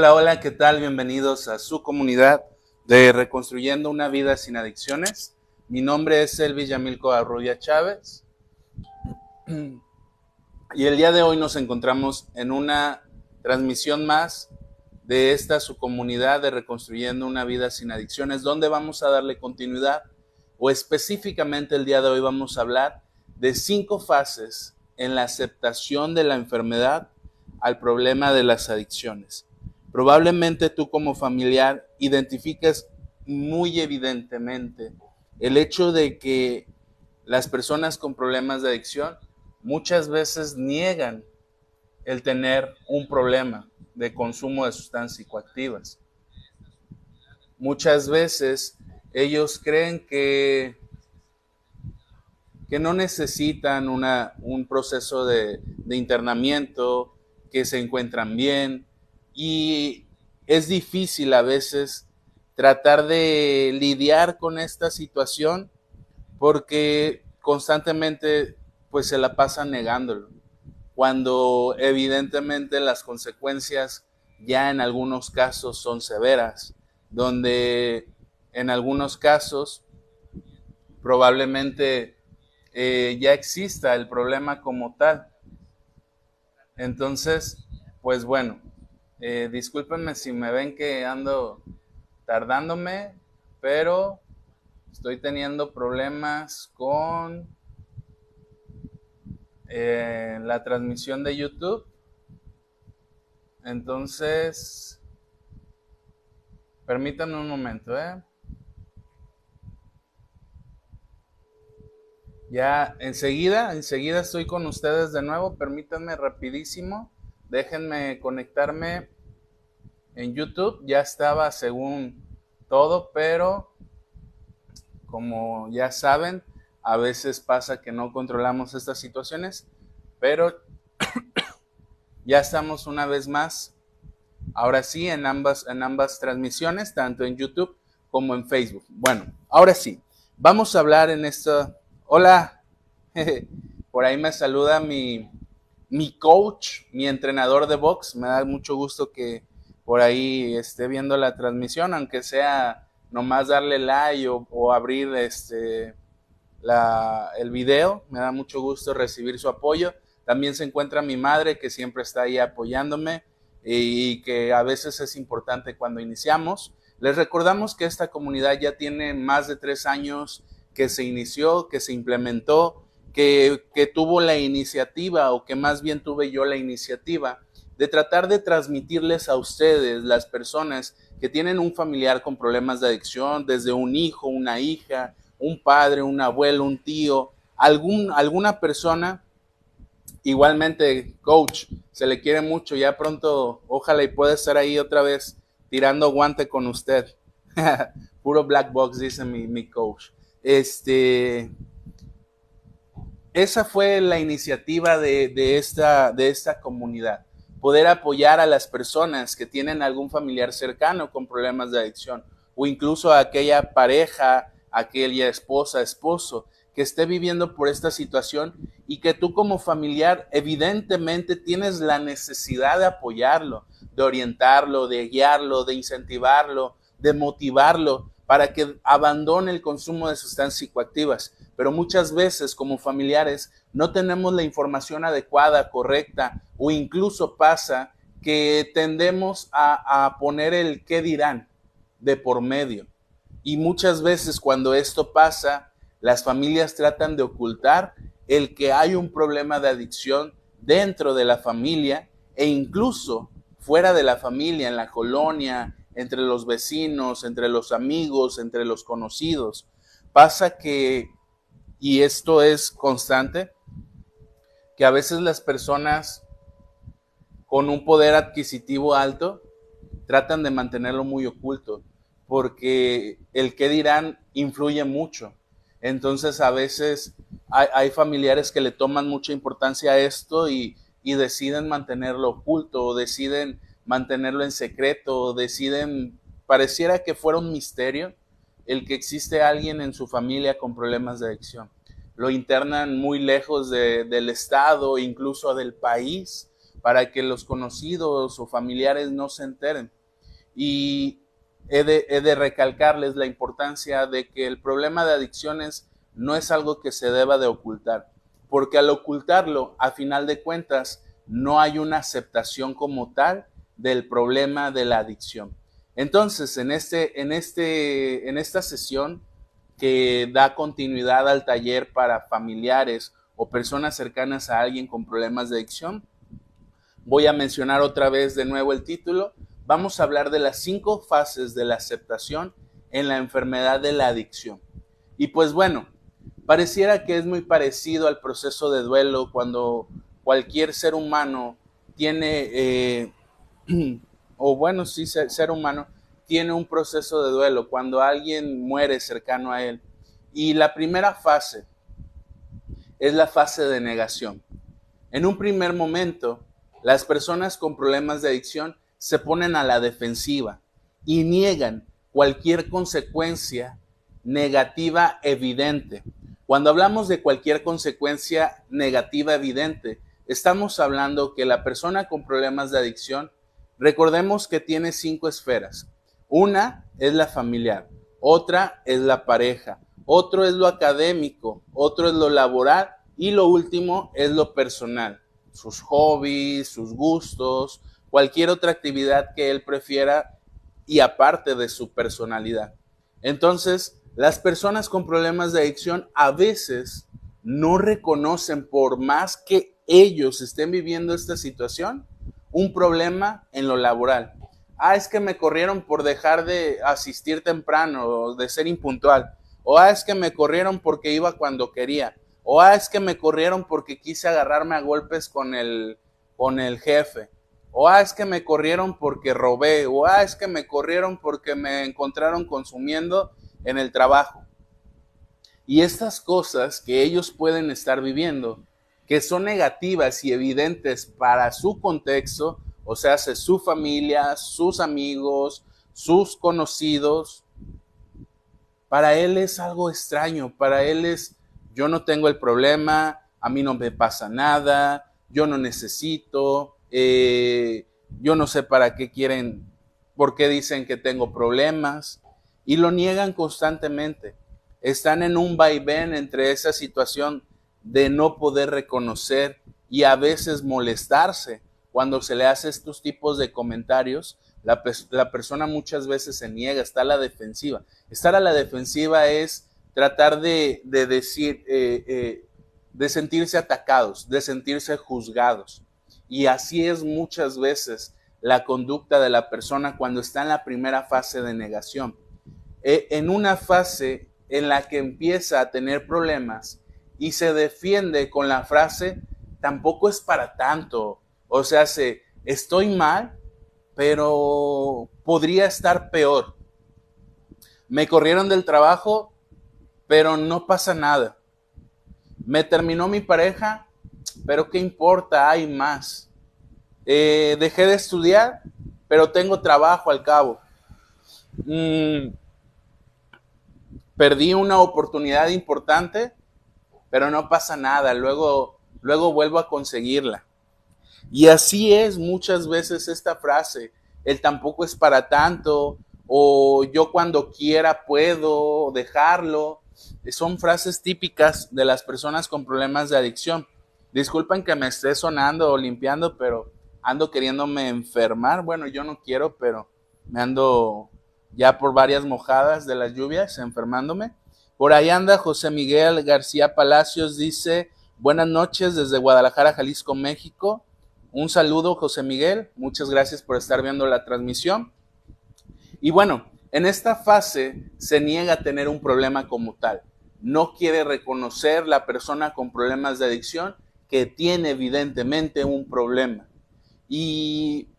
Hola, hola, ¿qué tal? Bienvenidos a su comunidad de Reconstruyendo una vida sin adicciones. Mi nombre es Elvis Yamilco Arroya Chávez y el día de hoy nos encontramos en una transmisión más de esta su comunidad de Reconstruyendo una vida sin adicciones, donde vamos a darle continuidad o específicamente el día de hoy vamos a hablar de cinco fases en la aceptación de la enfermedad al problema de las adicciones. Probablemente tú como familiar identifiques muy evidentemente el hecho de que las personas con problemas de adicción muchas veces niegan el tener un problema de consumo de sustancias psicoactivas. Muchas veces ellos creen que que no necesitan una, un proceso de, de internamiento, que se encuentran bien y es difícil a veces tratar de lidiar con esta situación porque constantemente pues se la pasan negándolo, cuando evidentemente las consecuencias ya en algunos casos son severas, donde en algunos casos probablemente eh, ya exista el problema como tal. Entonces, pues bueno, eh, discúlpenme si me ven que ando tardándome, pero estoy teniendo problemas con eh, la transmisión de YouTube. Entonces, permítanme un momento, ¿eh? Ya enseguida, enseguida estoy con ustedes de nuevo. Permítanme rapidísimo. Déjenme conectarme en YouTube. Ya estaba según todo, pero como ya saben, a veces pasa que no controlamos estas situaciones, pero ya estamos una vez más, ahora sí, en ambas, en ambas transmisiones, tanto en YouTube como en Facebook. Bueno, ahora sí, vamos a hablar en esta Hola, por ahí me saluda mi, mi coach, mi entrenador de box. Me da mucho gusto que por ahí esté viendo la transmisión, aunque sea nomás darle like o, abrir este, la, el video. Me da mucho gusto recibir su apoyo. También se encuentra mi madre que siempre está ahí apoyándome y que a veces es importante cuando iniciamos. Les recordamos que esta comunidad ya tiene más de tres años que se inició, que se implementó, que, tuvo la iniciativa o que más bien tuve yo la iniciativa de tratar de transmitirles a ustedes, las personas que tienen un familiar con problemas de adicción, desde un hijo, una hija, un padre, un abuelo, un tío, algún, alguna persona, igualmente, coach, se le quiere mucho, ya pronto, ojalá y pueda estar ahí otra vez tirando guante con usted. Puro black box, dice mi, mi coach. Este, esa fue la iniciativa de, esta, de esta comunidad, poder apoyar a las personas que tienen algún familiar cercano con problemas de adicción o incluso a aquella pareja, aquella esposa, esposo que esté viviendo por esta situación y que tú como familiar evidentemente tienes la necesidad de apoyarlo, de orientarlo, de guiarlo, de incentivarlo, de motivarlo, para que abandone el consumo de sustancias psicoactivas. Pero muchas veces como familiares no tenemos la información adecuada, correcta, o incluso pasa que tendemos a, poner el qué dirán de por medio. Y muchas veces cuando esto pasa, las familias tratan de ocultar el que hay un problema de adicción dentro de la familia e incluso fuera de la familia, en la colonia, entre los vecinos, entre los amigos, entre los conocidos. Pasa que, y esto es constante, que a veces las personas con un poder adquisitivo alto tratan de mantenerlo muy oculto, porque el que dirán influye mucho. Entonces a veces hay, familiares que le toman mucha importancia a esto y, y deciden mantenerlo oculto o deciden mantenerlo en secreto, deciden, pareciera que fuera un misterio el que existe alguien en su familia con problemas de adicción. Lo internan muy lejos del Estado, incluso del país, para que los conocidos o familiares no se enteren. Y he de, recalcarles la importancia de que el problema de adicciones no es algo que se deba de ocultar, porque al ocultarlo, a final de cuentas, no hay una aceptación como tal del problema de la adicción. Entonces, en, este, en, este, en esta sesión que da continuidad al taller para familiares o personas cercanas a alguien con problemas de adicción, voy a mencionar otra vez de nuevo el título. Vamos a hablar de las cinco fases de la aceptación en la enfermedad de la adicción. Y pues bueno, pareciera que es muy parecido al proceso de duelo cuando cualquier ser humano tiene, eh, o bueno, sí, ser humano, tiene un proceso de duelo cuando alguien muere cercano a él. Y la primera fase es la fase de negación. En un primer momento, las personas con problemas de adicción se ponen a la defensiva y niegan cualquier consecuencia negativa evidente. Cuando hablamos de cualquier consecuencia negativa evidente, estamos hablando que la persona con problemas de adicción, recordemos que tiene cinco esferas. Una es la familiar, otra es la pareja, otro es lo académico, otro es lo laboral y lo último es lo personal, sus hobbies, sus gustos, cualquier otra actividad que él prefiera y aparte de su personalidad. Entonces, las personas con problemas de adicción a veces no reconocen, por más que ellos estén viviendo esta situación, un problema en lo laboral. Ah, es que me corrieron por dejar de asistir temprano o de ser impuntual. O ah, es que me corrieron porque iba cuando quería. O ah, es que me corrieron porque quise agarrarme a golpes con el, con el jefe. O ah, es que me corrieron porque robé. O ah, es que me corrieron porque me encontraron consumiendo en el trabajo. Y estas cosas que ellos pueden estar viviendo, que son negativas y evidentes para su contexto, o sea, su familia, sus amigos, sus conocidos, para él es algo extraño, para él es yo no tengo el problema, a mí no me pasa nada, yo no necesito, eh, yo no sé para qué quieren, por qué dicen que tengo problemas y lo niegan constantemente. Están en un vaivén entre esa situación de no poder reconocer y a veces molestarse cuando se le hace estos tipos de comentarios. La, persona muchas veces se niega, está a la defensiva. Estar a la defensiva es tratar de, decir, eh, eh, de sentirse atacados, de sentirse juzgados. Y así es muchas veces la conducta de la persona cuando está en la primera fase de negación. E, en una fase en la que empieza a tener problemas y se defiende con la frase, tampoco es para tanto. O sea, se, estoy mal, pero podría estar peor. Me corrieron del trabajo, pero no pasa nada. Me terminó mi pareja, pero ¿qué importa? Hay más. Eh, dejé de estudiar, pero tengo trabajo al cabo. Mm, perdí una oportunidad importante, pero no pasa nada. Luego, luego vuelvo a conseguirla. Y así es muchas veces esta frase. El tampoco es para tanto, o yo cuando quiera puedo dejarlo son frases típicas de las personas con problemas de adicción. Disculpen que me esté sonando o limpiando, pero ando queriéndome enfermar. Bueno, yo no quiero, pero me ando ya por varias mojadas de las lluvias enfermándome. Por ahí anda José Miguel García Palacios, dice, buenas noches desde Guadalajara, Jalisco, México. Un saludo, José Miguel. Muchas gracias por estar viendo la transmisión. Y bueno, en esta fase se niega a tener un problema como tal. No quiere reconocer la persona con problemas de adicción que tiene evidentemente un problema. Y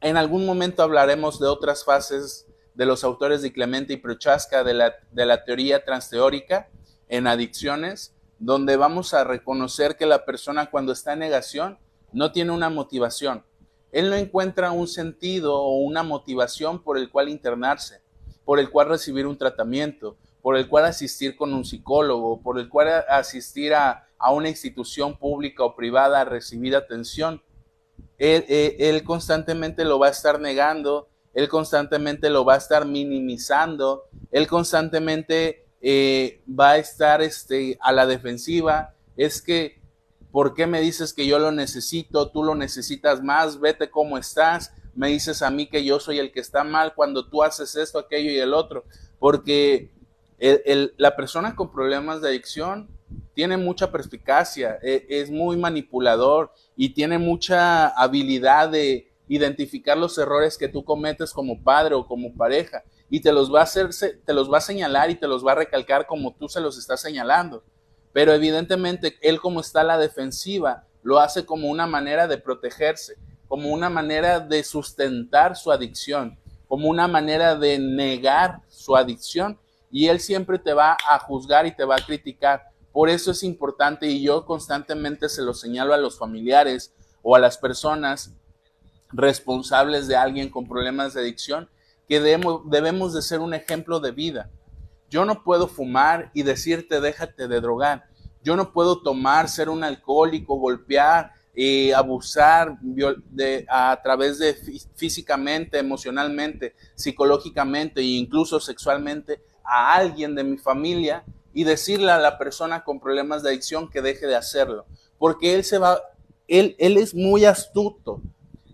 en algún momento hablaremos de otras fases de los autores de Clemente y Prochaska de la, de la teoría transteórica en adicciones, donde vamos a reconocer que la persona cuando está en negación no tiene una motivación, él no encuentra un sentido o una motivación por el cual internarse, por el cual recibir un tratamiento, por el cual asistir con un psicólogo, por el cual asistir a, una institución pública o privada a recibir atención. él, él constantemente lo va a estar negando, él constantemente lo va a estar minimizando, él constantemente eh, va a estar este, a la defensiva. Es que, ¿por qué me dices que yo lo necesito? Tú lo necesitas más, vete cómo estás. Me dices a mí que yo soy el que está mal cuando tú haces esto, aquello y el otro. Porque la persona con problemas de adicción tiene mucha perspicacia, e, es muy manipulador y tiene mucha habilidad de identificar los errores que tú cometes como padre o como pareja y te los va a hacer, te los va a señalar y te los va a recalcar como tú se los estás señalando. Pero evidentemente él como está a la defensiva, lo hace como una manera de protegerse, como una manera de sustentar su adicción, como una manera de negar su adicción y él siempre te va a juzgar y te va a criticar. Por eso es importante y yo constantemente se lo señalo a los familiares o a las personas responsables de alguien con problemas de adicción que debemos, de ser un ejemplo de vida. Yo no puedo fumar y decirte déjate de drogar. Yo no puedo tomar, ser un alcohólico, golpear, y abusar de, a través de físicamente, emocionalmente, psicológicamente e incluso sexualmente a alguien de mi familia y decirle a la persona con problemas de adicción que deje de hacerlo. Porque él se va, él, él es muy astuto.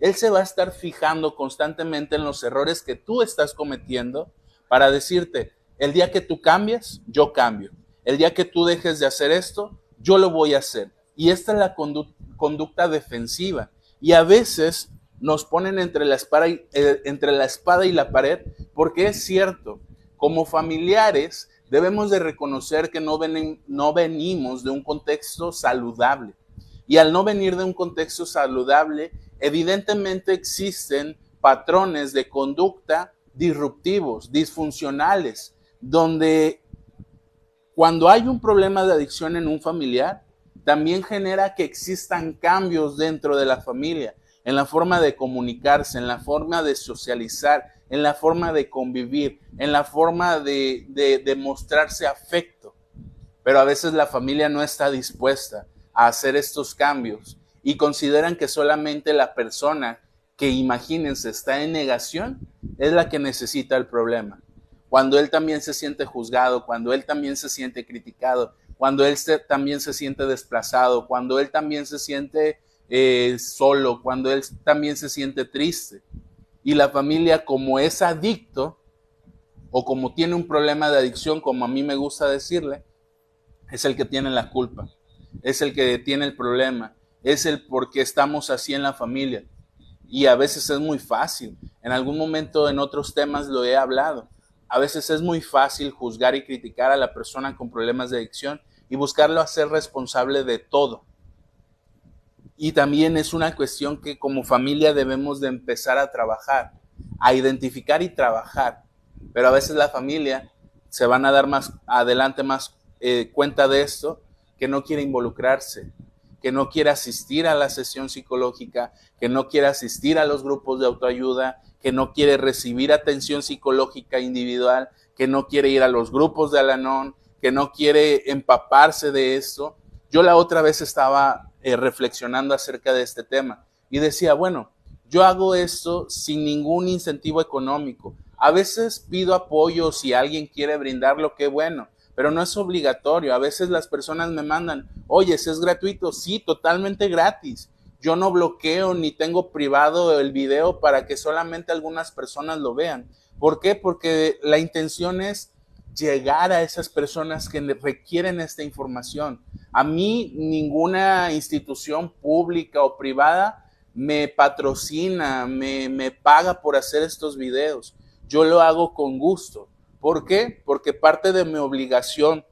Él se va a estar fijando constantemente en los errores que tú estás cometiendo para decirte, el día que tú cambies, yo cambio. El día que tú dejes de hacer esto, yo lo voy a hacer. Y esta es la conducta defensiva. Y a veces nos ponen entre la, espada y, eh, entre la espada y la pared porque es cierto, como familiares debemos de reconocer que no venimos de un contexto saludable. Y al no venir de un contexto saludable, evidentemente existen patrones de conducta disruptivos, disfuncionales, donde cuando hay un problema de adicción en un familiar, también genera que existan cambios dentro de la familia, en la forma de comunicarse, en la forma de socializar, en la forma de convivir, en la forma de, mostrarse afecto. Pero a veces la familia no está dispuesta a hacer estos cambios y consideran que solamente la persona que imagínense está en negación es la que necesita el problema. Cuando él también se siente juzgado, cuando él también se siente criticado, cuando él también se siente desplazado, cuando él también se siente eh, solo, cuando él también se siente triste. Y la familia como es adicto o como tiene un problema de adicción, como a mí me gusta decirle, es el que tiene la culpa, es el que tiene el problema, es el por qué estamos así en la familia. Y a veces es muy fácil. En algún momento en otros temas lo he hablado. A veces es muy fácil juzgar y criticar a la persona con problemas de adicción y buscarlo a ser responsable de todo. Y también es una cuestión que como familia debemos de empezar a trabajar, a identificar y trabajar. Pero a veces la familia se van a dar más adelante más eh, cuenta de esto, que no quiere involucrarse, que no quiere asistir a la sesión psicológica, que no quiere asistir a los grupos de autoayuda, que no quiere recibir atención psicológica individual, que no quiere ir a los grupos de Alanón, que no quiere empaparse de esto. Yo la otra vez estaba eh, reflexionando acerca de este tema y decía, bueno, yo hago esto sin ningún incentivo económico. A veces pido apoyo si alguien quiere brindarlo, qué bueno, pero no es obligatorio. A veces las personas me mandan, oye, ¿es gratuito? Sí, totalmente gratis. Yo no bloqueo ni tengo privado el video para que solamente algunas personas lo vean. ¿Por qué? Porque la intención es llegar a esas personas que requieren esta información. A mí ninguna institución pública o privada me patrocina, me, me paga por hacer estos videos. Yo lo hago con gusto. ¿Por qué? Porque parte de mi obligación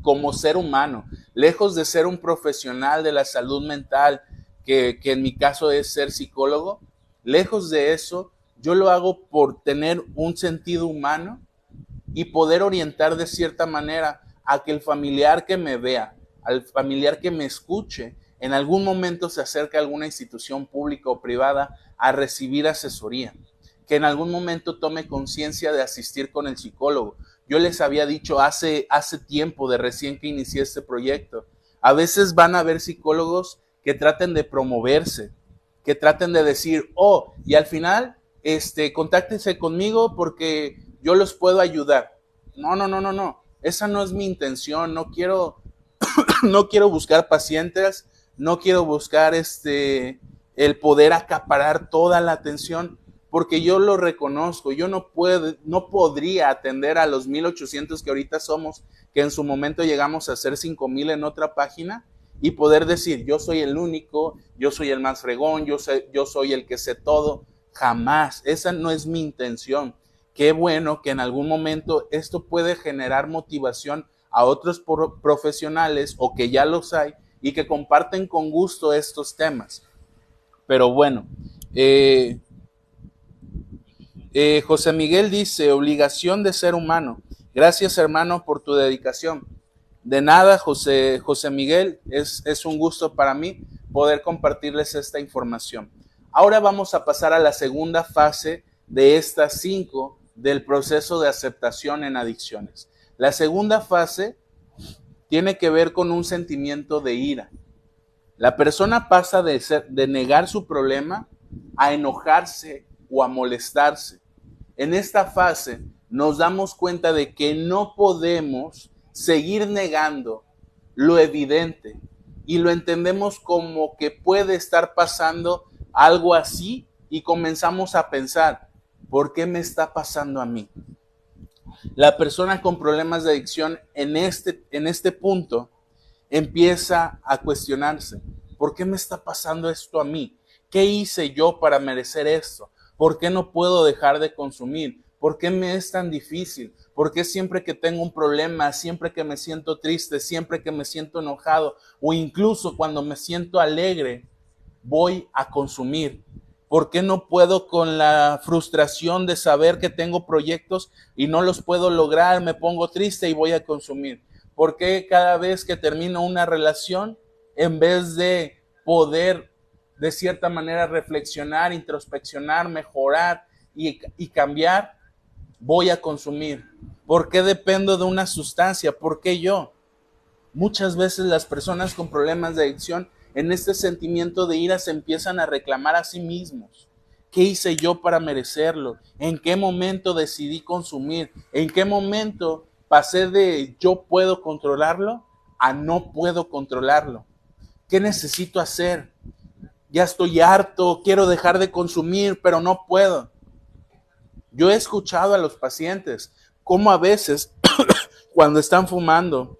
como ser humano, lejos de ser un profesional de la salud mental, que, en mi caso es ser psicólogo, lejos de eso, yo lo hago por tener un sentido humano y poder orientar de cierta manera a que el familiar que me vea, al familiar que me escuche, en algún momento se acerque a alguna institución pública o privada a recibir asesoría que en algún momento tome conciencia de asistir con el psicólogo. Yo les había dicho hace, hace tiempo, de recién que inicié este proyecto, a veces van a haber psicólogos que traten de promoverse, que traten de decir, oh, y al final, este, contáctense conmigo porque yo los puedo ayudar. No, no, no, no, no. Esa no es mi intención. No quiero, no quiero buscar pacientes, no quiero buscar este, el poder acaparar toda la atención, porque yo lo reconozco. Yo no puedo, no podría atender a los 1800 que ahorita somos, que en su momento llegamos a ser 5000 en otra página y poder decir, yo soy el único, yo soy el más fregón, yo, sé, yo soy el que sé todo. Jamás, esa no es mi intención. Qué bueno que en algún momento esto puede generar motivación a otros profesionales o que ya los hay y que comparten con gusto estos temas. Pero bueno, eh, eh, José Miguel dice, obligación de ser humano. Gracias hermano por tu dedicación. De nada, José, José Miguel, es, es un gusto para mí poder compartirles esta información. Ahora vamos a pasar a la segunda fase de estas cinco del proceso de aceptación en adicciones. La segunda fase tiene que ver con un sentimiento de ira. La persona pasa de, ser, de negar su problema a enojarse o a molestarse. En esta fase nos damos cuenta de que no podemos seguir negando lo evidente y lo entendemos como que puede estar pasando algo así y comenzamos a pensar, ¿por qué me está pasando a mí? La persona con problemas de adicción en este, en este punto empieza a cuestionarse, ¿por qué me está pasando esto a mí? ¿Qué hice yo para merecer esto? ¿Por qué no puedo dejar de consumir? ¿Por qué me es tan difícil? ¿Por qué siempre que tengo un problema, siempre que me siento triste, siempre que me siento enojado o incluso cuando me siento alegre, voy a consumir? ¿Por qué no puedo con la frustración de saber que tengo proyectos y no los puedo lograr? Me pongo triste y voy a consumir. ¿Por qué cada vez que termino una relación, en vez de poder de cierta manera reflexionar, introspeccionar, mejorar y, cambiar, voy a consumir? ¿Por qué dependo de una sustancia? ¿Por qué yo? Muchas veces las personas con problemas de adicción en este sentimiento de ira se empiezan a reclamar a sí mismos. ¿Qué hice yo para merecerlo? ¿En qué momento decidí consumir? ¿En qué momento pasé de yo puedo controlarlo a no puedo controlarlo? ¿Qué necesito hacer? Ya estoy harto, quiero dejar de consumir, pero no puedo. Yo he escuchado a los pacientes cómo a veces cuando están fumando,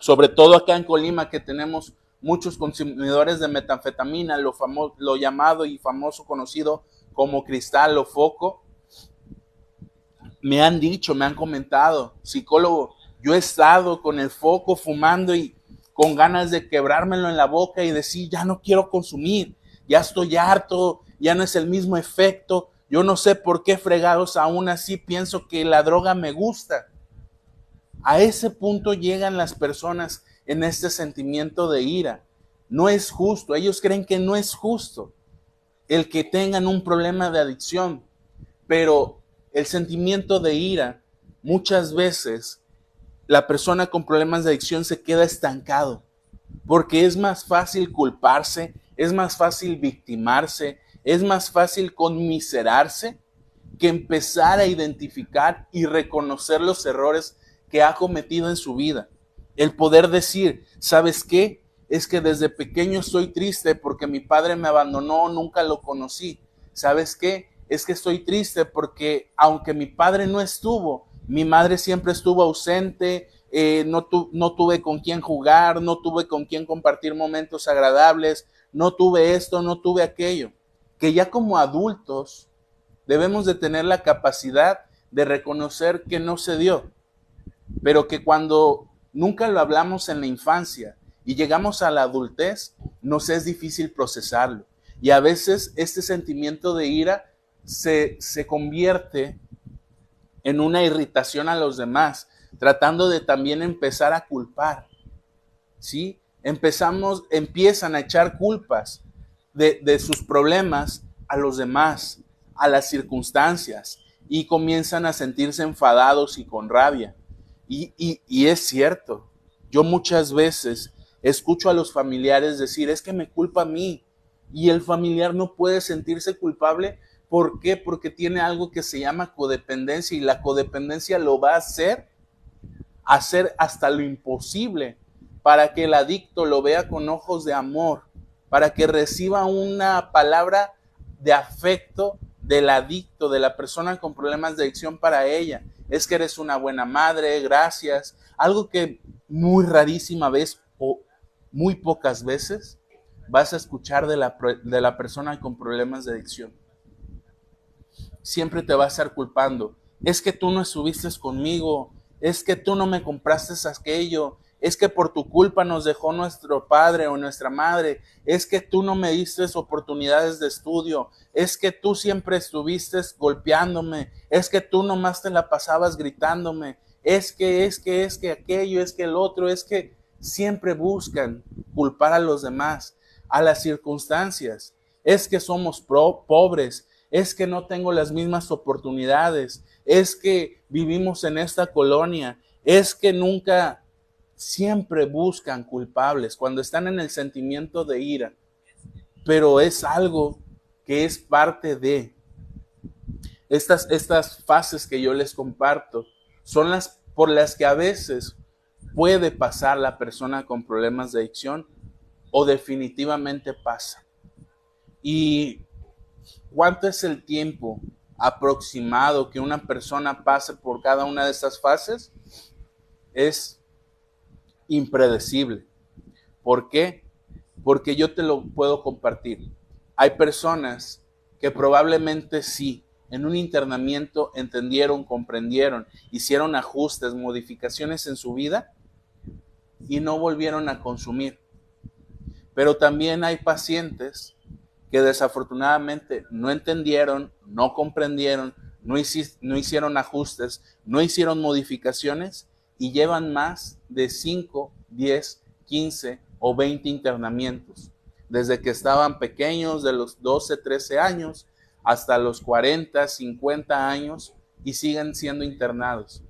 sobre todo acá en Colima que tenemos muchos consumidores de metanfetamina, lo, lo llamado y famoso conocido como cristal o foco, me han dicho, me han comentado, psicólogo, yo he estado con el foco fumando y con ganas de quebrármelo en la boca y decir, ya no quiero consumir, ya estoy harto, ya no es el mismo efecto, yo no sé por qué fregados aún así pienso que la droga me gusta. A ese punto llegan las personas en este sentimiento de ira. No es justo, ellos creen que no es justo el que tengan un problema de adicción, pero el sentimiento de ira, muchas veces la persona con problemas de adicción se queda estancado, porque es más fácil culparse, es más fácil victimarse, es más fácil conmiserarse que empezar a identificar y reconocer los errores que ha cometido en su vida. El poder decir, ¿sabes qué? Es que desde pequeño estoy triste porque mi padre me abandonó, nunca lo conocí. ¿Sabes qué? Es que estoy triste porque aunque mi padre no estuvo, mi madre siempre estuvo ausente, eh, no, no tuve con quién jugar, no tuve con quién compartir momentos agradables, no tuve esto, no tuve aquello que ya como adultos debemos de tener la capacidad de reconocer que no se dio, pero que cuando nunca lo hablamos en la infancia y llegamos a la adultez, nos es difícil procesarlo. Y a veces este sentimiento de ira se, se convierte en una irritación a los demás, tratando de también empezar a culpar. ¿Sí? Empezamos, empiezan a echar culpas de, sus problemas a los demás, a las circunstancias, y comienzan a sentirse enfadados y con rabia. Y, y, es cierto, yo muchas veces escucho a los familiares decir, es que me culpa a mí, Y el familiar no puede sentirse culpable. ¿Por qué? Porque tiene algo que se llama codependencia y la codependencia lo va a hacer, hacer hasta lo imposible para que el adicto lo vea con ojos de amor, para que reciba una palabra de afecto del adicto, de la persona con problemas de adicción para ella. Es que eres una buena madre, gracias. Algo que muy rarísima vez o muy pocas veces vas a escuchar de la, de la persona con problemas de adicción. Siempre te va a estar culpando. Es que tú no estuviste conmigo. Es que tú no me compraste aquello es que por tu culpa nos dejó nuestro padre o nuestra madre, es que tú no me diste oportunidades de estudio, es que tú siempre estuviste golpeándome, es que tú nomás te la pasabas gritándome, es que, es que, es que aquello, es que el otro, es que siempre buscan culpar a los demás, a las circunstancias, es que somos pobres, es que no tengo las mismas oportunidades, es que vivimos en esta colonia, es que nunca siempre buscan culpables cuando están en el sentimiento de ira, pero es algo que es parte de estas, estas fases que yo les comparto, son las por las que a veces puede pasar la persona con problemas de adicción o definitivamente pasa. ¿Y cuánto es el tiempo aproximado que una persona pase por cada una de estas fases? Es impredecible. ¿Por qué? Porque yo te lo puedo compartir. Hay personas que probablemente sí, en un internamiento entendieron, comprendieron, hicieron ajustes, modificaciones en su vida y no volvieron a consumir. Pero también hay pacientes que desafortunadamente no entendieron, no comprendieron, no, no hicieron ajustes, no hicieron modificaciones y llevan más de 5, 10, 15 o 20 internamientos. Desde que estaban pequeños, de los 12, 13 años, hasta los 40, 50 años y siguen siendo internados.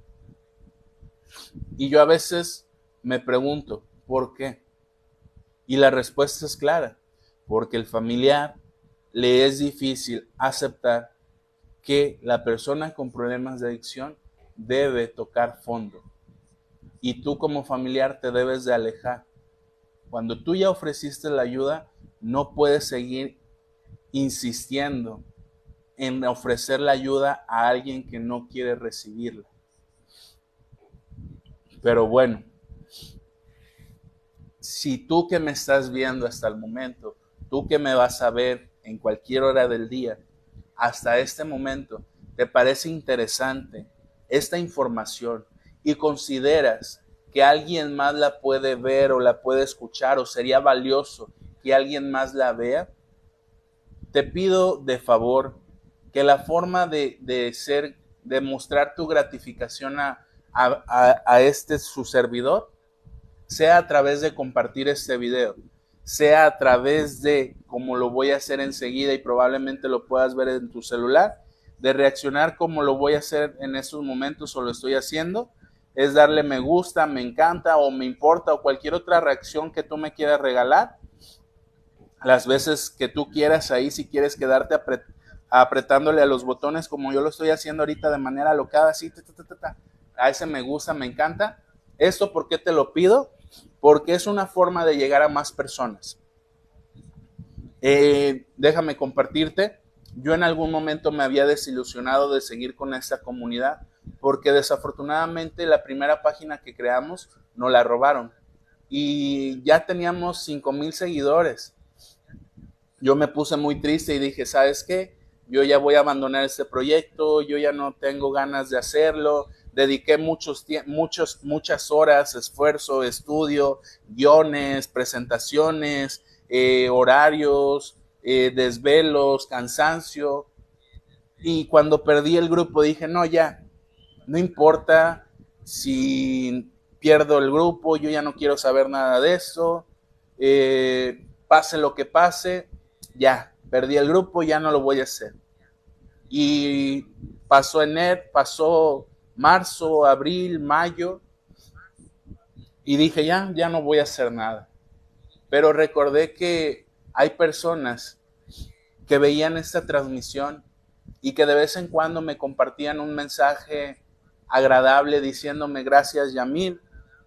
Y yo a veces me pregunto, ¿por qué? Y la respuesta es clara, porque el familiar le es difícil aceptar que la persona con problemas de adicción debe tocar fondo y tú como familiar te debes de alejar. Cuando tú ya ofreciste la ayuda, no puedes seguir insistiendo en ofrecer la ayuda a alguien que no quiere recibirla. Pero bueno, si tú que me estás viendo hasta el momento, tú que me vas a ver en cualquier hora del día, hasta este momento, te parece interesante esta información, y consideras que alguien más la puede ver o la puede escuchar o sería valioso que alguien más la vea, te pido de favor que la forma de, ser, de mostrar tu gratificación a, a, este su servidor, sea a través de compartir este video, sea a través de, como lo voy a hacer enseguida y probablemente lo puedas ver en tu celular, de reaccionar como lo voy a hacer en estos momentos o lo estoy haciendo, es darle me gusta, me encanta o me importa o cualquier otra reacción que tú me quieras regalar. Las veces que tú quieras ahí, si quieres quedarte apretándole a los botones como yo lo estoy haciendo ahorita de manera alocada, así, a ese me gusta, me encanta. ¿Esto por qué te lo pido? Porque es una forma de llegar a más personas. Eh, déjame compartirte. Yo en algún momento me había desilusionado de seguir con esta comunidad porque desafortunadamente la primera página que creamos nos la robaron y ya teníamos 5 mil seguidores. Yo me puse muy triste y dije, ¿sabes qué? Yo ya voy a abandonar este proyecto, yo ya no tengo ganas de hacerlo. Dediqué muchos, muchos, muchas horas, esfuerzo, estudio, guiones, presentaciones, eh, horarios, eh, desvelos, cansancio. Y cuando perdí el grupo dije, no, ya, no importa si pierdo el grupo, yo ya no quiero saber nada de eso, eh, pase lo que pase, ya, perdí el grupo, ya no lo voy a hacer. Y pasó enero, pasó marzo, abril, mayo, y dije, ya, ya no voy a hacer nada. Pero recordé que hay personas que veían esta transmisión y que de vez en cuando me compartían un mensaje agradable diciéndome gracias Yamil,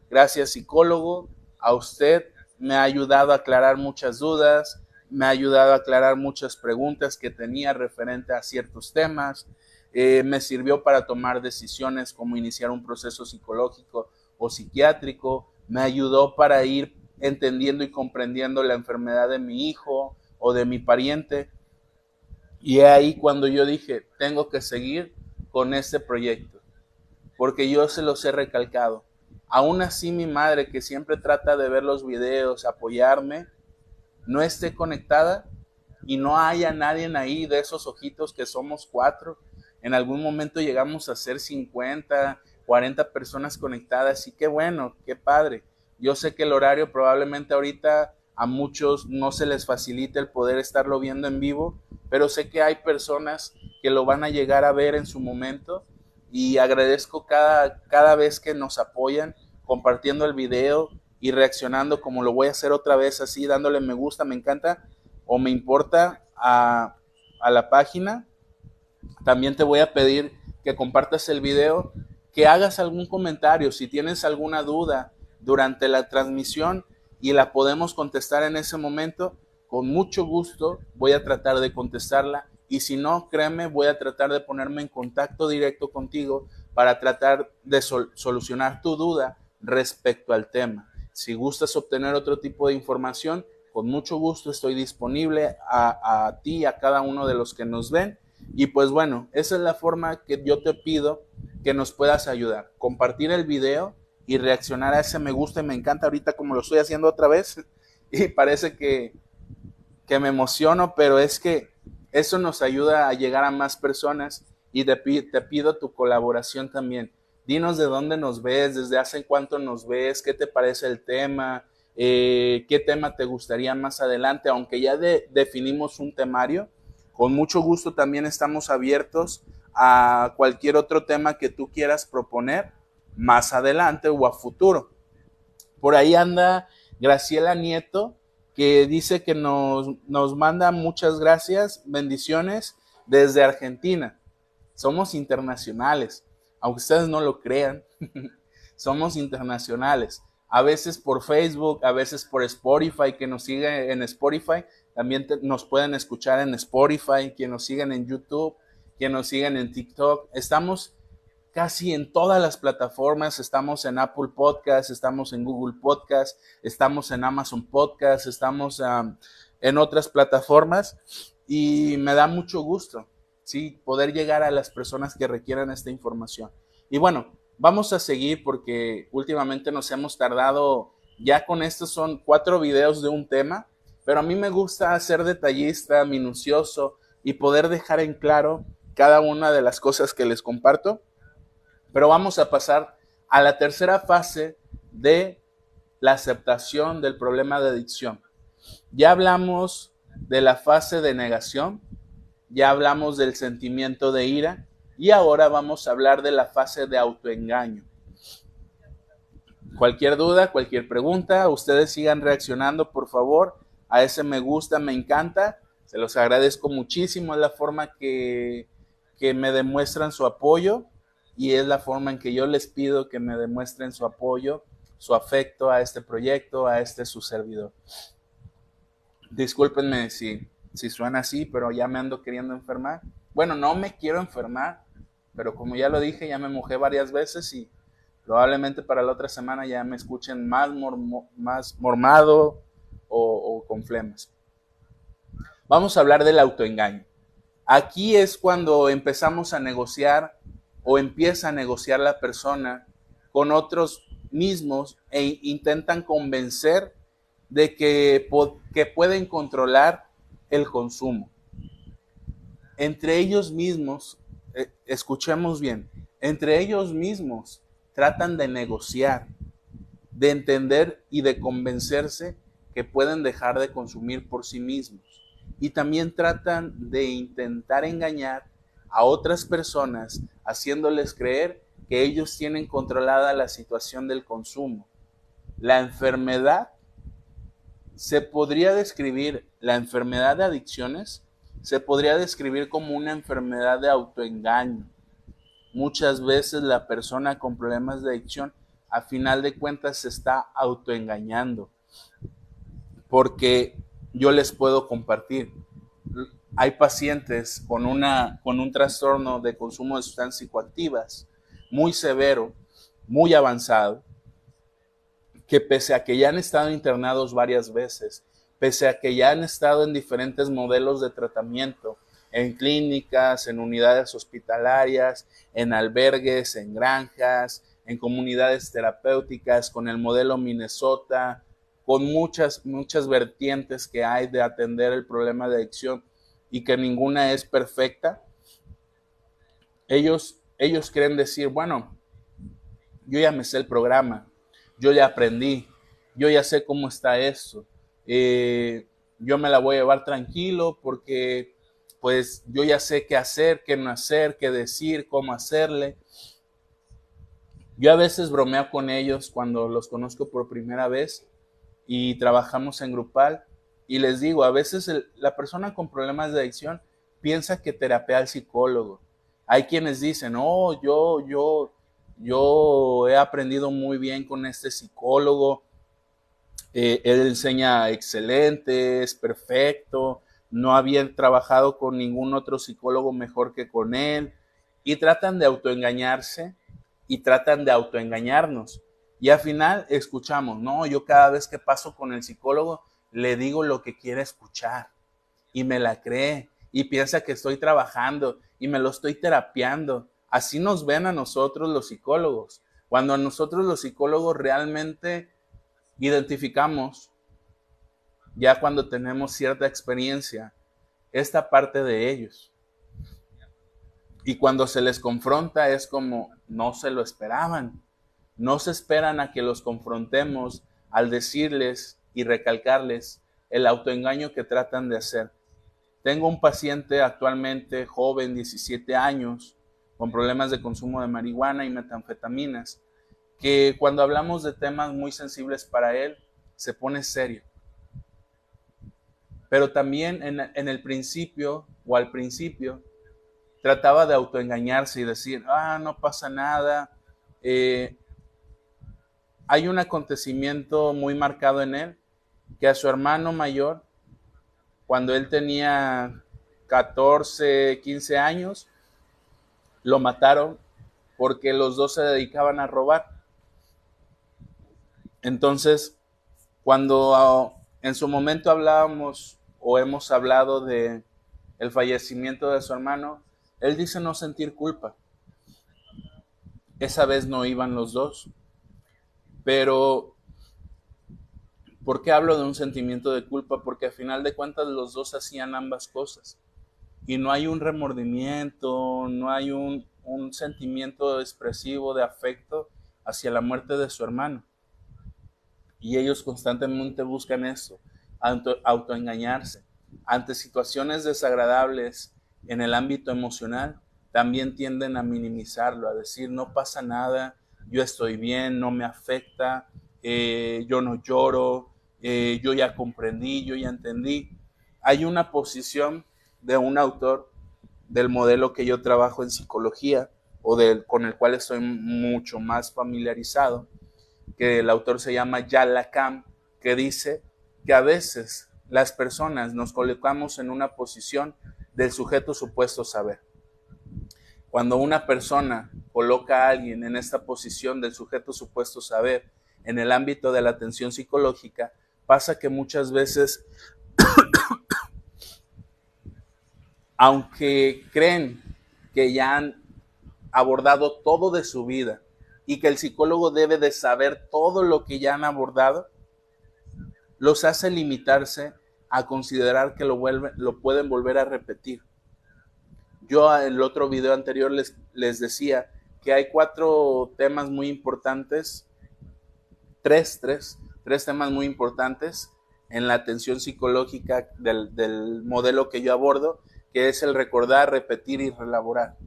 gracias psicólogo, a usted me ha ayudado a aclarar muchas dudas, me ha ayudado a aclarar muchas preguntas que tenía referente a ciertos temas, eh, me sirvió para tomar decisiones como iniciar un proceso psicológico o psiquiátrico, me ayudó para ir entendiendo y comprendiendo la enfermedad de mi hijo o de mi pariente. Y ahí cuando yo dije, tengo que seguir con este proyecto, porque yo se los he recalcado. Aún así mi madre, que siempre trata de ver los videos, apoyarme, no esté conectada y no haya nadie ahí de esos ojitos que somos cuatro. En algún momento llegamos a ser 50, 40 personas conectadas y qué bueno, qué padre. Yo sé que el horario probablemente ahorita a muchos no se les facilita el poder estarlo viendo en vivo, pero sé que hay personas que lo van a llegar a ver en su momento y agradezco cada, cada vez que nos apoyan compartiendo el video y reaccionando como lo voy a hacer otra vez así, dándole me gusta, me encanta o me importa a, a la página. También te voy a pedir que compartas el video, que hagas algún comentario, si tienes alguna duda durante la transmisión y la podemos contestar en ese momento, con mucho gusto voy a tratar de contestarla y si no, créeme, voy a tratar de ponerme en contacto directo contigo para tratar de solucionar tu duda respecto al tema. Si gustas obtener otro tipo de información, con mucho gusto estoy disponible a, a ti, a cada uno de los que nos ven. Y pues bueno, esa es la forma que yo te pido que nos puedas ayudar. Compartir el video y reaccionar a ese me gusta y me encanta ahorita como lo estoy haciendo otra vez. Y parece que, que me emociono, pero es que eso nos ayuda a llegar a más personas y te, pido tu colaboración también. Dinos de dónde nos ves, desde hace cuánto nos ves, qué te parece el tema, eh, qué tema te gustaría más adelante, aunque ya definimos un temario. Con mucho gusto también estamos abiertos a cualquier otro tema que tú quieras proponer más adelante o a futuro. Por ahí anda Graciela Nieto, que dice que nos, nos manda muchas gracias, bendiciones desde Argentina. Somos internacionales aunque ustedes no lo crean, somos internacionales. A veces por Facebook, a veces por Spotify, que nos sigue en Spotify, también nos pueden escuchar en Spotify, que nos siguen en YouTube, que nos siguen en TikTok. Estamos casi en todas las plataformas, estamos en Apple Podcast, estamos en Google Podcast, estamos en Amazon Podcast, estamos en otras plataformas y me da mucho gusto ¿sí? Poder llegar a las personas que requieran esta información. Y bueno, vamos a seguir porque últimamente nos hemos tardado, ya con estos son cuatro videos de un tema, pero a mí me gusta ser detallista, minucioso y poder dejar en claro cada una de las cosas que les comparto. Pero vamos a pasar a la tercera fase de la aceptación del problema de adicción. Ya hablamos de la fase de negación, ya hablamos del sentimiento de ira y ahora vamos a hablar de la fase de autoengaño. Cualquier duda, cualquier pregunta, ustedes sigan reaccionando, por favor, a ese me gusta, me encanta. Se los agradezco muchísimo, es la forma que, que me demuestran su apoyo y es la forma en que yo les pido que me demuestren su apoyo, su afecto a este proyecto, a este su servidor. Discúlpenme si si suena así, pero ya me ando queriendo enfermar. Bueno, no me quiero enfermar, pero como ya lo dije, ya me mojé varias veces y probablemente para la otra semana ya me escuchen más, más mormado o, con flemas. Vamos a hablar del autoengaño. Aquí es cuando empezamos a negociar o empieza a negociar la persona con otros mismos e intentan convencer de que, que pueden controlar el consumo. Entre ellos mismos, eh, escuchemos bien, entre ellos mismos tratan de negociar, de entender y de convencerse que pueden dejar de consumir por sí mismos. Y también tratan de intentar engañar a otras personas haciéndoles creer que ellos tienen controlada la situación del consumo. La enfermedad se podría describir la enfermedad de adicciones, se podría describir como una enfermedad de autoengaño. Muchas veces la persona con problemas de adicción a final de cuentas se está autoengañando. Porque yo les puedo compartir, hay pacientes con, una, con un trastorno de consumo de sustancias psicoactivas muy severo, muy avanzado, que pese a que ya han estado internados varias veces, pese a que ya han estado en diferentes modelos de tratamiento, en clínicas, en unidades hospitalarias, en albergues, en granjas, en comunidades terapéuticas, con el modelo Minnesota, con muchas, muchas vertientes que hay de atender el problema de adicción y que ninguna es perfecta, ellos, ellos quieren decir, bueno, yo ya me sé el programa, yo ya aprendí, yo ya sé cómo está esto, eh, yo me la voy a llevar tranquilo porque pues yo ya sé qué hacer, qué no hacer, qué decir, cómo hacerle. Yo a veces bromeo con ellos cuando los conozco por primera vez y trabajamos en grupal y les digo, a veces la persona con problemas de adicción piensa que terapea al psicólogo. Hay quienes dicen, oh, yo, yo, yo he aprendido muy bien con este psicólogo, eh, él enseña excelente, es perfecto, no había trabajado con ningún otro psicólogo mejor que con él, y tratan de autoengañarse y tratan de autoengañarnos. Y al final escuchamos, no, yo cada vez que paso con el psicólogo le digo lo que quiere escuchar y me la cree y piensa que estoy trabajando y me lo estoy terapiando. Así nos ven a nosotros los psicólogos. Cuando a nosotros los psicólogos realmente identificamos, ya cuando tenemos cierta experiencia, esta parte de ellos. Y cuando se les confronta es como no se lo esperaban. No se esperan a que los confrontemos al decirles y recalcarles el autoengaño que tratan de hacer. Tengo un paciente actualmente joven, 17 años, con problemas de consumo de marihuana y metanfetaminas, que cuando hablamos de temas muy sensibles para él, se pone serio. Pero también en, el principio o al principio trataba de autoengañarse y decir, ah, no pasa nada, eh, hay un acontecimiento muy marcado en él, que a su hermano mayor, cuando él tenía 14, 15 años, lo mataron porque los dos se dedicaban a robar. Entonces, cuando ah, en su momento hablábamos o hemos hablado de el fallecimiento de su hermano, él dice no sentir culpa. Esa vez no iban los dos. Pero, ¿por qué hablo de un sentimiento de culpa? Porque al final de cuentas los dos hacían ambas cosas. Y no hay un remordimiento, no hay un, sentimiento expresivo de afecto hacia la muerte de su hermano. Y ellos constantemente buscan eso, autoengañarse. Ante situaciones desagradables en el ámbito emocional, también tienden a minimizarlo, a decir no pasa nada, yo estoy bien, no me afecta, eh, yo no lloro, eh, yo ya comprendí, yo ya entendí. Hay una posición de un autor del modelo que yo trabajo en psicología o del, con el cual estoy mucho más familiarizado, que el autor se llama Yalakam, que dice que a veces las personas nos colocamos en una posición del sujeto supuesto saber. Cuando una persona coloca a alguien en esta posición del sujeto supuesto saber en el ámbito de la atención psicológica, pasa que muchas veces, aunque creen que ya han abordado todo de su vida y que el psicólogo debe de saber todo lo que ya han abordado, los hace limitarse a considerar que lo, lo pueden volver a repetir yo en el otro video anterior les, les decía que hay cuatro temas muy importantes, tres, tres, tres temas muy importantes en la atención psicológica del, del modelo que yo abordo, que es el recordar, repetir y relaborar.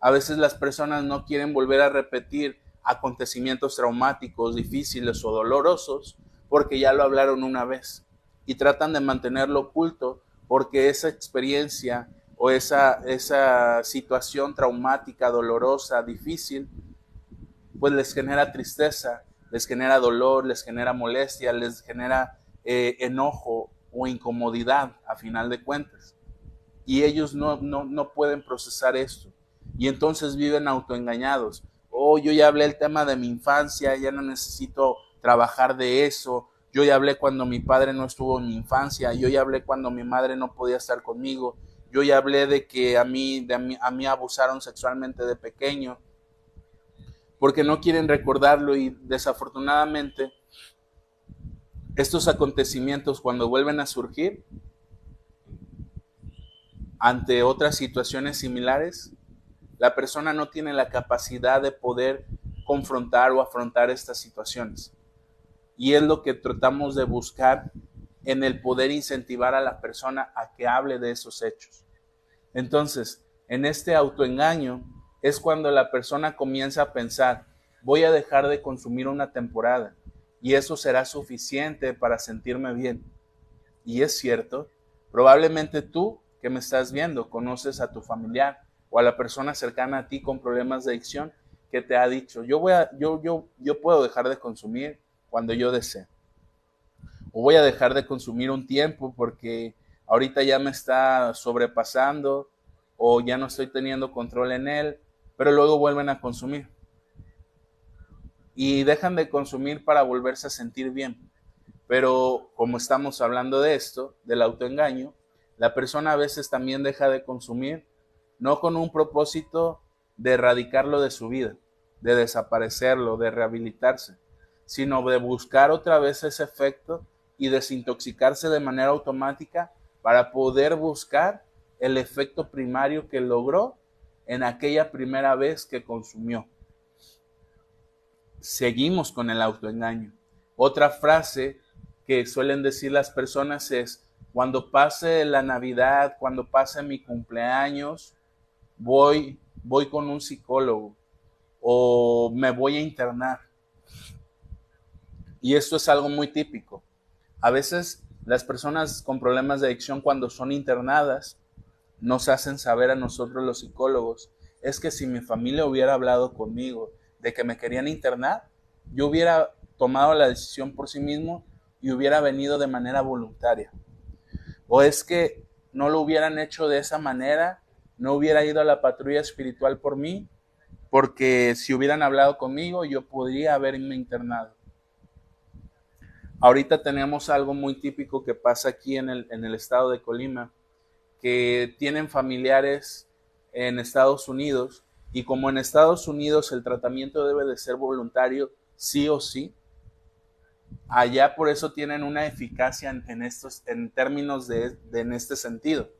A veces las personas no quieren volver a repetir acontecimientos traumáticos, difíciles o dolorosos, porque ya lo hablaron una vez y tratan de mantenerlo oculto porque esa experiencia o esa, esa situación traumática, dolorosa, difícil, pues les genera tristeza, les genera dolor, les genera molestia, les genera eh, enojo o incomodidad a final de cuentas. Y ellos no, no, no pueden procesar esto. Y entonces viven autoengañados. Oh, yo ya hablé el tema de mi infancia, ya no necesito trabajar de eso, yo ya hablé cuando mi padre no estuvo en mi infancia, yo ya hablé cuando mi madre no podía estar conmigo, yo ya hablé de que a mí, de a mí, abusaron sexualmente de pequeño, porque no quieren recordarlo y desafortunadamente estos acontecimientos cuando vuelven a surgir ante otras situaciones similares, la persona no tiene la capacidad de poder confrontar o afrontar estas situaciones. Y es lo que tratamos de buscar en el poder incentivar a la persona a que hable de esos hechos. Entonces, en este autoengaño es cuando la persona comienza a pensar, voy a dejar de consumir una temporada y eso será suficiente para sentirme bien. Y es cierto, probablemente tú que me estás viendo conoces a tu familiar o a la persona cercana a ti con problemas de adicción que te ha dicho, yo voy a yo yo yo puedo dejar de consumir cuando yo desee. O voy a dejar de consumir un tiempo porque ahorita ya me está sobrepasando o ya no estoy teniendo control en él, pero luego vuelven a consumir. Y dejan de consumir para volverse a sentir bien. Pero como estamos hablando de esto, del autoengaño, la persona a veces también deja de consumir, no con un propósito de erradicarlo de su vida, de desaparecerlo, de rehabilitarse, sino de buscar otra vez ese efecto y desintoxicarse de manera automática para poder buscar el efecto primario que logró en aquella primera vez que consumió. Seguimos con el autoengaño. Otra frase que suelen decir las personas es, cuando pase la Navidad, cuando pase mi cumpleaños, voy, voy con un psicólogo o me voy a internar. Y esto es algo muy típico. A veces las personas con problemas de adicción cuando son internadas nos hacen saber a nosotros los psicólogos, es que si mi familia hubiera hablado conmigo de que me querían internar, yo hubiera tomado la decisión por sí mismo y hubiera venido de manera voluntaria. O es que no lo hubieran hecho de esa manera, no hubiera ido a la patrulla espiritual por mí, porque si hubieran hablado conmigo yo podría haberme internado. Ahorita tenemos algo muy típico que pasa aquí en el, en el estado de Colima, que tienen familiares en Estados Unidos y como en Estados Unidos el tratamiento debe de ser voluntario sí o sí, allá por eso tienen una eficacia en, estos, en términos de, de, en este sentido,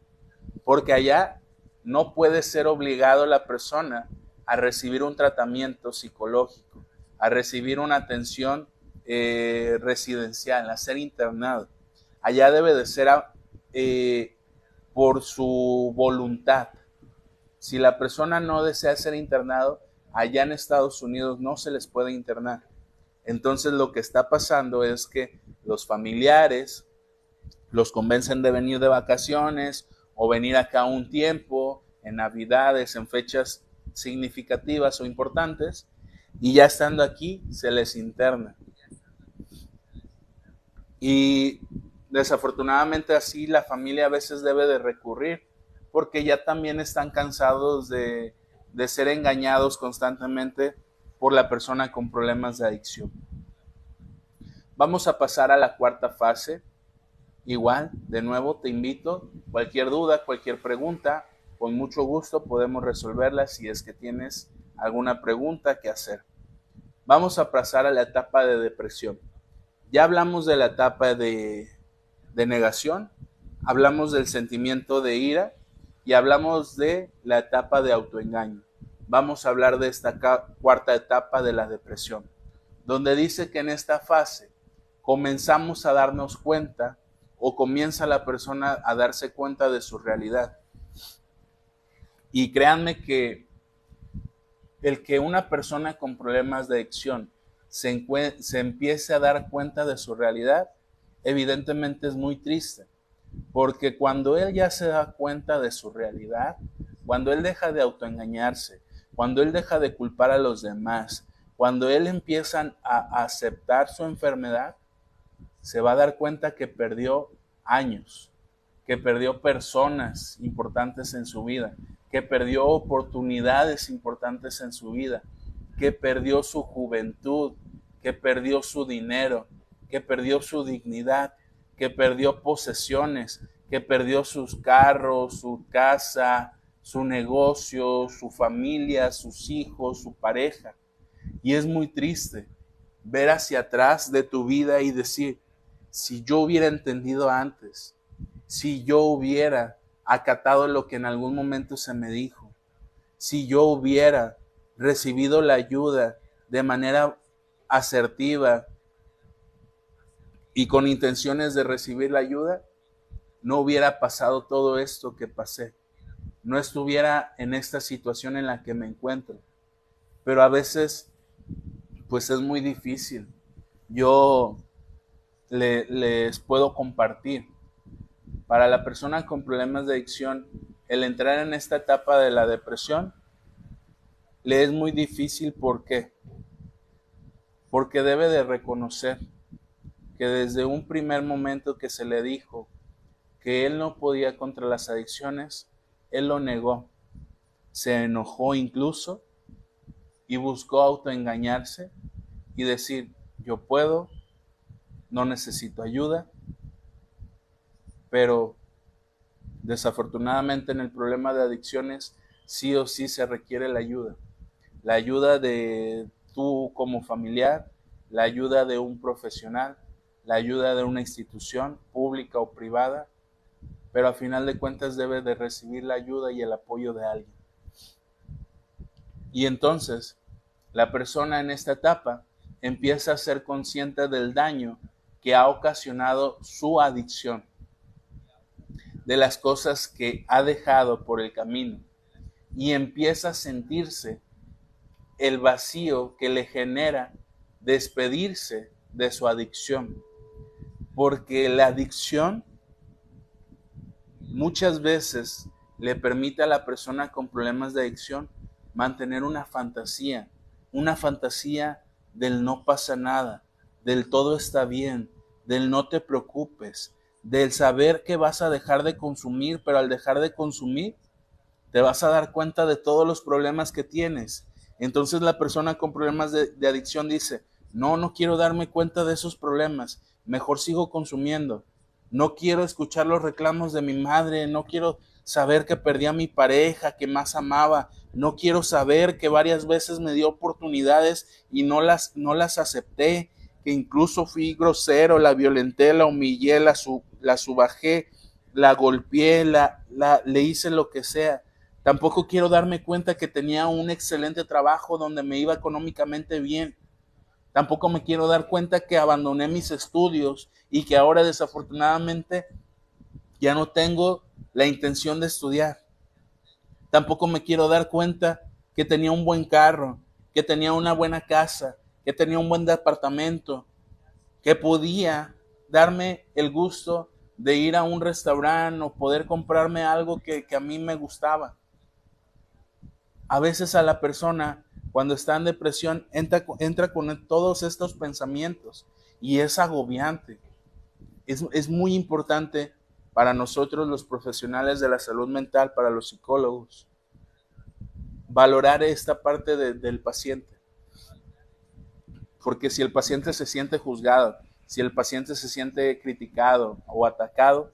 porque allá no puede ser obligado la persona a recibir un tratamiento psicológico, a recibir una atención eh, residencial, a ser internado. Allá debe de ser eh, por su voluntad. Si la persona no desea ser internado, allá en Estados Unidos no se les puede internar. Entonces lo que está pasando es que los familiares los convencen de venir de vacaciones o venir acá un tiempo, en navidades, en fechas significativas o importantes, y ya estando aquí se les interna. Y desafortunadamente así la familia a veces debe de recurrir porque ya también están cansados de, de ser engañados constantemente por la persona con problemas de adicción. Vamos a pasar a la cuarta fase. Igual, de nuevo te invito, cualquier duda, cualquier pregunta, con mucho gusto podemos resolverla si es que tienes alguna pregunta que hacer. Vamos a pasar a la etapa de depresión. Ya hablamos de la etapa de, negación, hablamos del sentimiento de ira y hablamos de la etapa de autoengaño. Vamos a hablar de esta cuarta etapa de la depresión, donde dice que en esta fase comenzamos a darnos cuenta o comienza la persona a darse cuenta de su realidad. Y créanme que el que una persona con problemas de adicción se, se empiece a dar cuenta de su realidad, evidentemente es muy triste, porque cuando él ya se da cuenta de su realidad, cuando él deja de autoengañarse, cuando él deja de culpar a los demás, cuando él empieza a aceptar su enfermedad, se va a dar cuenta que perdió años, que perdió personas importantes en su vida, que perdió oportunidades importantes en su vida, que perdió su juventud, que perdió su dinero, que perdió su dignidad, que perdió posesiones, que perdió sus carros, su casa, su negocio, su familia, sus hijos, su pareja. Y es muy triste ver hacia atrás de tu vida y decir, si yo hubiera entendido antes, si yo hubiera acatado lo que en algún momento se me dijo, si yo hubiera recibido la ayuda de manera asertiva y con intenciones de recibir la ayuda, no hubiera pasado todo esto que pasé. No estuviera en esta situación en la que me encuentro. Pero a veces, pues es muy difícil. Yo les puedo compartir. Para la persona con problemas de adicción, el entrar en esta etapa de la depresión le es muy difícil. ¿Por qué? Porque debe de reconocer que desde un primer momento que se le dijo que él no podía contra las adicciones, él lo negó. Se enojó incluso y buscó autoengañarse y decir, yo puedo, no necesito ayuda, pero desafortunadamente en el problema de adicciones sí o sí se requiere la ayuda. La ayuda de tú como familiar, la ayuda de un profesional, la ayuda de una institución pública o privada, pero a final de cuentas debe de recibir la ayuda y el apoyo de alguien. Y entonces la persona en esta etapa empieza a ser consciente del daño que ha ocasionado su adicción, de las cosas que ha dejado por el camino, y empieza a sentirse el vacío que le genera despedirse de su adicción, porque la adicción muchas veces le permite a la persona con problemas de adicción mantener una fantasía, una fantasía del no pasa nada, del todo está bien, del no te preocupes, del saber que vas a dejar de consumir, pero al dejar de consumir te vas a dar cuenta de todos los problemas que tienes. Entonces la persona con problemas de, adicción dice, no, no quiero darme cuenta de esos problemas, mejor sigo consumiendo. No quiero escuchar los reclamos de mi madre, no quiero saber que perdí a mi pareja que más amaba, no quiero saber que varias veces me dio oportunidades y no las, no las acepté, que incluso fui grosero, la violenté, la humillé, la, la subajé, la golpeé, la, la, le hice lo que sea. Tampoco quiero darme cuenta que tenía un excelente trabajo donde me iba económicamente bien. Tampoco me quiero dar cuenta que abandoné mis estudios y que ahora desafortunadamente ya no tengo la intención de estudiar. Tampoco me quiero dar cuenta que tenía un buen carro, que tenía una buena casa, que tenía un buen departamento, que podía darme el gusto de ir a un restaurante o poder comprarme algo que, a mí me gustaba. A veces a la persona cuando está en depresión entra, entra con todos estos pensamientos y es agobiante. Es, es, muy importante para nosotros los profesionales de la salud mental, para los psicólogos, valorar esta parte del paciente. Porque si el paciente se siente juzgado, si el paciente se siente criticado o atacado,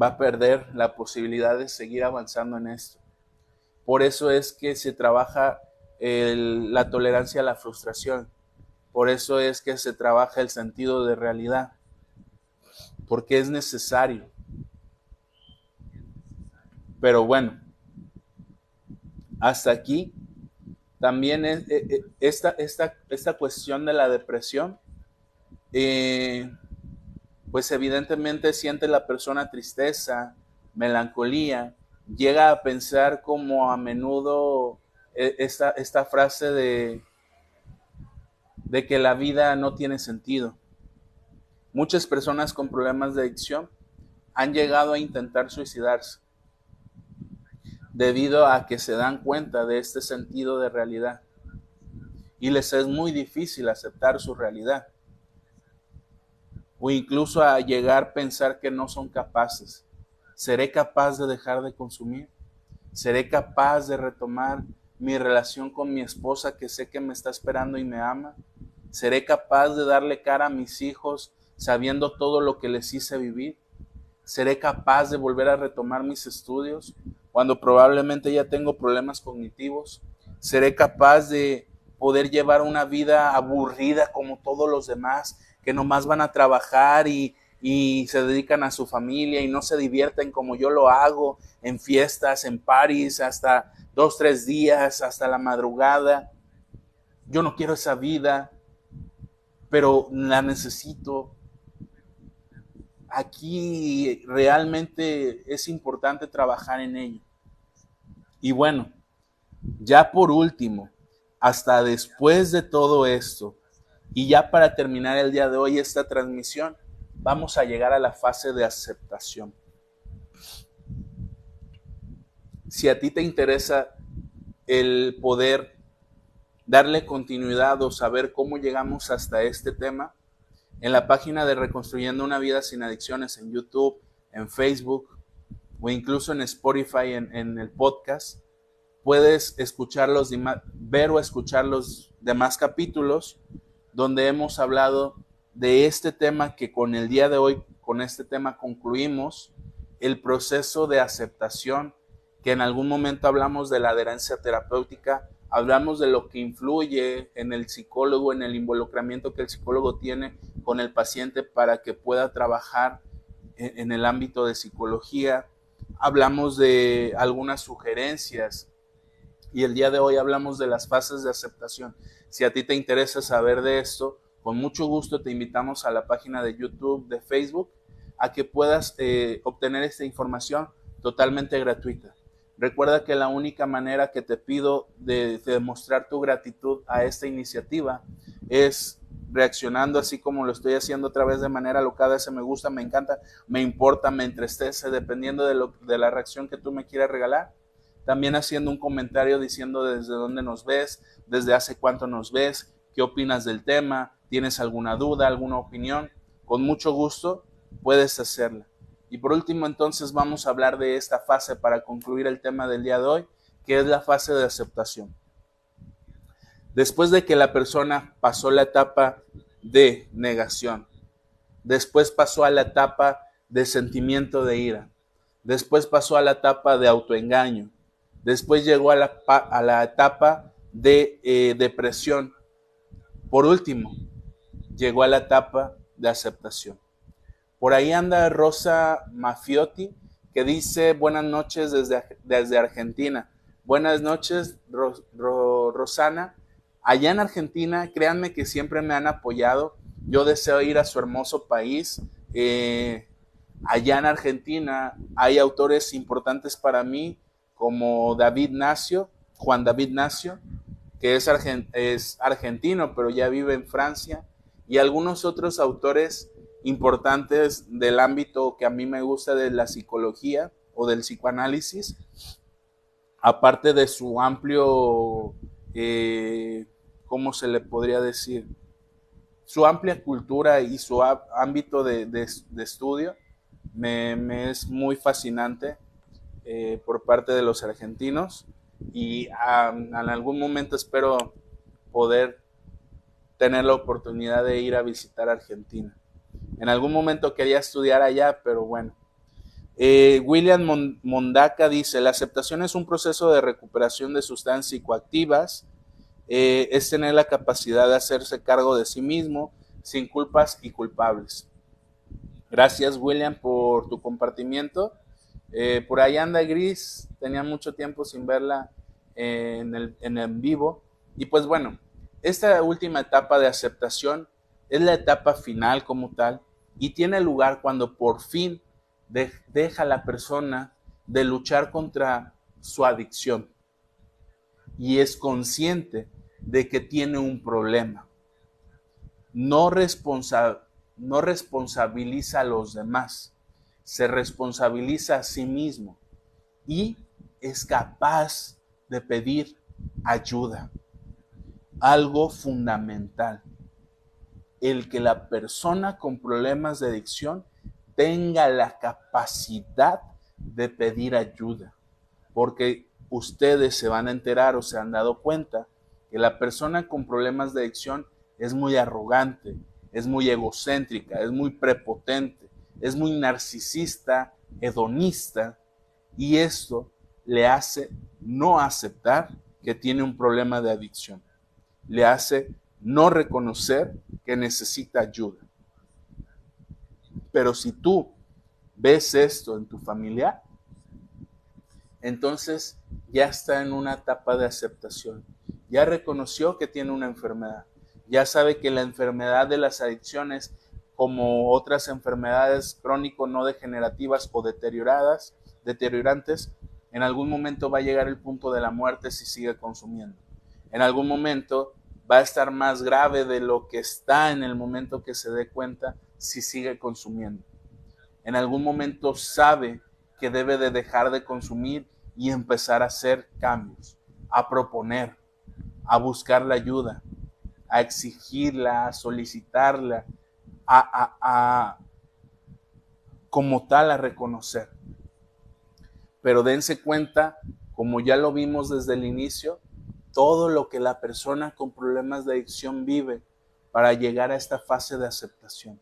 va a perder la posibilidad de seguir avanzando en esto. Por eso es que se trabaja la tolerancia a la frustración. Por eso es que se trabaja el sentido de realidad. Porque es necesario. Pero bueno, hasta aquí también es, eh, eh, esta, esta, cuestión de la depresión, eh, pues evidentemente siente la persona tristeza, melancolía, llega a pensar como a menudo esta, esta frase de de que la vida no tiene sentido. Muchas personas con problemas de adicción han llegado a intentar suicidarse debido a que se dan cuenta de este sentido de realidad y les es muy difícil aceptar su realidad o incluso a llegar a pensar que no son capaces. ¿Seré capaz de dejar de consumir? ¿Seré capaz de retomar mi relación con mi esposa que sé que me está esperando y me ama? ¿Seré capaz de darle cara a mis hijos sabiendo todo lo que les hice vivir? ¿Seré capaz de volver a retomar mis estudios cuando probablemente ya tengo problemas cognitivos? ¿Seré capaz de poder llevar una vida aburrida como todos los demás que nomás van a trabajar y, se dedican a su familia y no se divierten como yo lo hago en fiestas, en paris, hasta dos, tres días, hasta la madrugada. Yo no quiero esa vida, pero la necesito. Aquí realmente es importante trabajar en ello. Y bueno, ya por último, hasta después de todo esto, y ya para terminar el día de hoy esta transmisión, vamos a llegar a la fase de aceptación. Si a ti te interesa el poder darle continuidad o saber cómo llegamos hasta este tema, en la página de Reconstruyendo una vida sin adicciones en YouTube, en Facebook o incluso en Spotify, en, el podcast, puedes escuchar los ver o escuchar los demás capítulos donde hemos hablado de este tema que con el día de hoy, con este tema concluimos, el proceso de aceptación, que en algún momento hablamos de la adherencia terapéutica, hablamos de lo que influye en el psicólogo, en el involucramiento que el psicólogo tiene con el paciente para que pueda trabajar en, el ámbito de psicología, hablamos de algunas sugerencias y el día de hoy hablamos de las fases de aceptación. Si a ti te interesa saber de esto, con mucho gusto te invitamos a la página de YouTube, de Facebook, a que puedas eh, obtener esta información totalmente gratuita. Recuerda que la única manera que te pido de, demostrar tu gratitud a esta iniciativa es reaccionando así como lo estoy haciendo otra vez de manera locada, ese me gusta, me encanta, me importa, me entristece, dependiendo de, de la reacción que tú me quieras regalar. También haciendo un comentario diciendo desde dónde nos ves, desde hace cuánto nos ves, qué opinas del tema, tienes alguna duda, alguna opinión. Con mucho gusto puedes hacerla. Y por último, entonces vamos a hablar de esta fase para concluir el tema del día de hoy, que es la fase de aceptación. Después de que la persona pasó la etapa de negación, después pasó a la etapa de sentimiento de ira, después pasó a la etapa de autoengaño, Después llegó a la, etapa de eh, depresión. Por último, llegó a la etapa de aceptación. Por ahí anda Rosa Mafiotti, que dice buenas noches desde, desde Argentina. Buenas noches, Rosana. Allá en Argentina, créanme que siempre me han apoyado. Yo deseo ir a su hermoso país. Eh, allá en Argentina hay autores importantes para mí como David Nacio, Juan David Nacio, que es, es argentino, pero ya vive en Francia, y algunos otros autores importantes del ámbito que a mí me gusta de la psicología o del psicoanálisis, aparte de su amplio, eh, ¿cómo se le podría decir? Su amplia cultura y su ámbito de, estudio me, es muy fascinante eh, por parte de los argentinos y en algún momento espero poder tener la oportunidad de ir a visitar Argentina. En algún momento quería estudiar allá, pero bueno. Eh, William Mondaca dice, la aceptación es un proceso de recuperación de sustancias psicoactivas, eh, es tener la capacidad de hacerse cargo de sí mismo sin culpas y culpables. Gracias William por tu compartimiento eh, por ahí anda Gris, tenía mucho tiempo sin verla en el, en vivo. Y pues bueno, esta última etapa de aceptación es la etapa final como tal y tiene lugar cuando por fin deja la persona de luchar contra su adicción y es consciente de que tiene un problema. no, responsa no responsabiliza a los demás, se responsabiliza a sí mismo y es capaz de pedir ayuda. Algo fundamental, el que la persona con problemas de adicción tenga la capacidad de pedir ayuda, porque ustedes se van a enterar o se han dado cuenta que la persona con problemas de adicción es muy arrogante, es muy egocéntrica, es muy prepotente, es muy narcisista, hedonista, y esto le hace no aceptar que tiene un problema de adicción. Le hace no reconocer que necesita ayuda. Pero si tú ves esto en tu familia, entonces ya está en una etapa de aceptación. Ya reconoció que tiene una enfermedad. Ya sabe que la enfermedad de las adicciones, como otras enfermedades crónico no degenerativas o deterioradas, deteriorantes, en algún momento va a llegar el punto de la muerte si sigue consumiendo. En algún momento va a estar más grave de lo que está en el momento que se dé cuenta si sigue consumiendo. En algún momento sabe que debe de dejar de consumir y empezar a hacer cambios, a proponer, a buscar la ayuda, a exigirla, a solicitarla, a, a, a como tal a reconocer. Pero dense cuenta, como ya lo vimos desde el inicio, todo lo que la persona con problemas de adicción vive para llegar a esta fase de aceptación.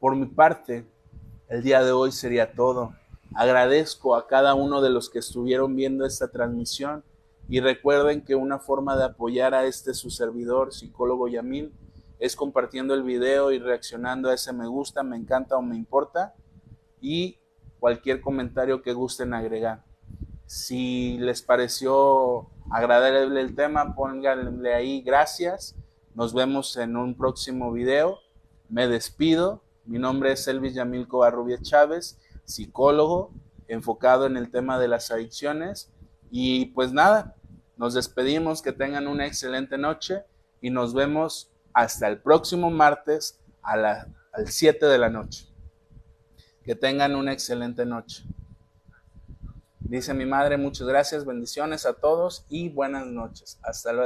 Por mi parte, el día de hoy sería todo. Agradezco a cada uno de los que estuvieron viendo esta transmisión y recuerden que una forma de apoyar a este su servidor, psicólogo Yamil, es compartiendo el video y reaccionando a ese me gusta, me encanta o me importa. Y cualquier comentario que gusten agregar. Si les pareció agradable el tema, pónganle ahí gracias. Nos vemos en un próximo video. Me despido. Mi nombre es Elvis Yamil Covarrubia Chávez, psicólogo enfocado en el tema de las adicciones. Y pues nada, nos despedimos, que tengan una excelente noche y nos vemos hasta el próximo martes a las 7 de la noche. Que tengan una excelente noche. Dice mi madre, muchas gracias, bendiciones a todos y buenas noches. Hasta luego.